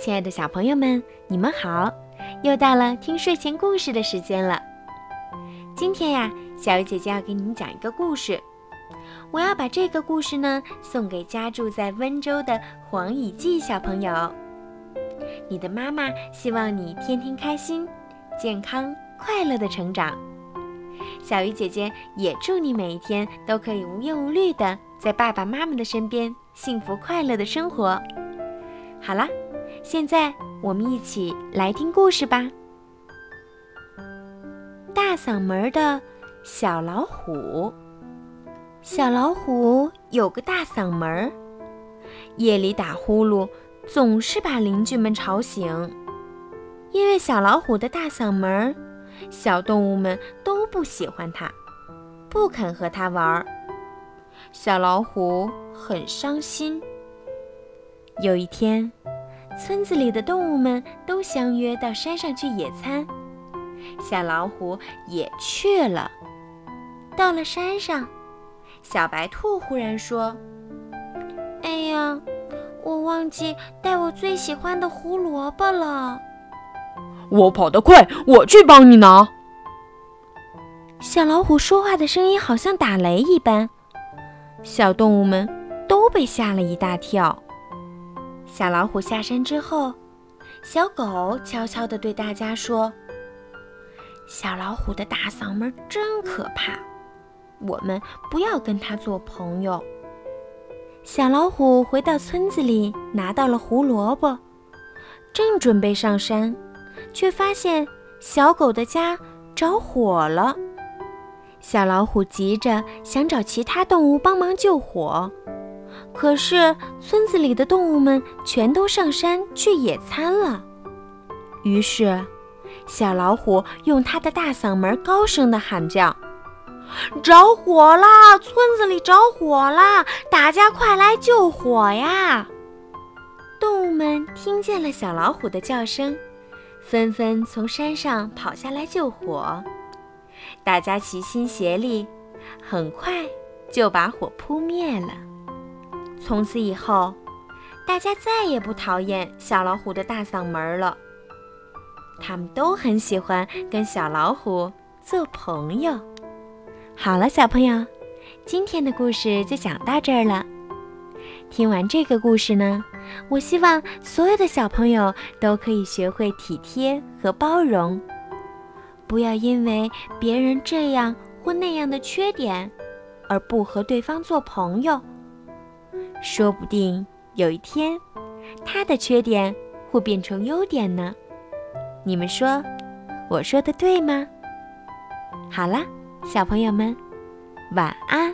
亲爱的小朋友们，你们好！又到了听睡前故事的时间了。今天呀，小鱼姐姐要给你们讲一个故事。我要把这个故事呢送给家住在温州的黄以季小朋友。你的妈妈希望你天天开心、健康、快乐的成长。小鱼姐姐也祝你每一天都可以无忧无虑的在爸爸妈妈的身边，幸福快乐的生活。好啦。现在我们一起来听故事吧。大嗓门的小老虎。小老虎有个大嗓门，夜里打呼噜总是把邻居们吵醒。因为小老虎的大嗓门，小动物们都不喜欢它，不肯和它玩。小老虎很伤心。有一天。村子里的动物们都相约到山上去野餐，小老虎也去了。到了山上，小白兔忽然说：“哎呀，我忘记带我最喜欢的胡萝卜了。”“我跑得快，我去帮你拿。”小老虎说话的声音好像打雷一般，小动物们都被吓了一大跳。小老虎下山之后，小狗悄悄地对大家说：“小老虎的大嗓门真可怕，我们不要跟它做朋友。”小老虎回到村子里，拿到了胡萝卜，正准备上山，却发现小狗的家着火了。小老虎急着想找其他动物帮忙救火。可是村子里的动物们全都上山去野餐了，于是小老虎用它的大嗓门高声地喊叫：“着火啦！村子里着火啦！大家快来救火呀！”动物们听见了小老虎的叫声，纷纷从山上跑下来救火。大家齐心协力，很快就把火扑灭了。从此以后，大家再也不讨厌小老虎的大嗓门了。他们都很喜欢跟小老虎做朋友。好了，小朋友，今天的故事就讲到这儿了。听完这个故事呢，我希望所有的小朋友都可以学会体贴和包容，不要因为别人这样或那样的缺点而不和对方做朋友。说不定有一天，他的缺点会变成优点呢。你们说，我说的对吗？好了，小朋友们，晚安。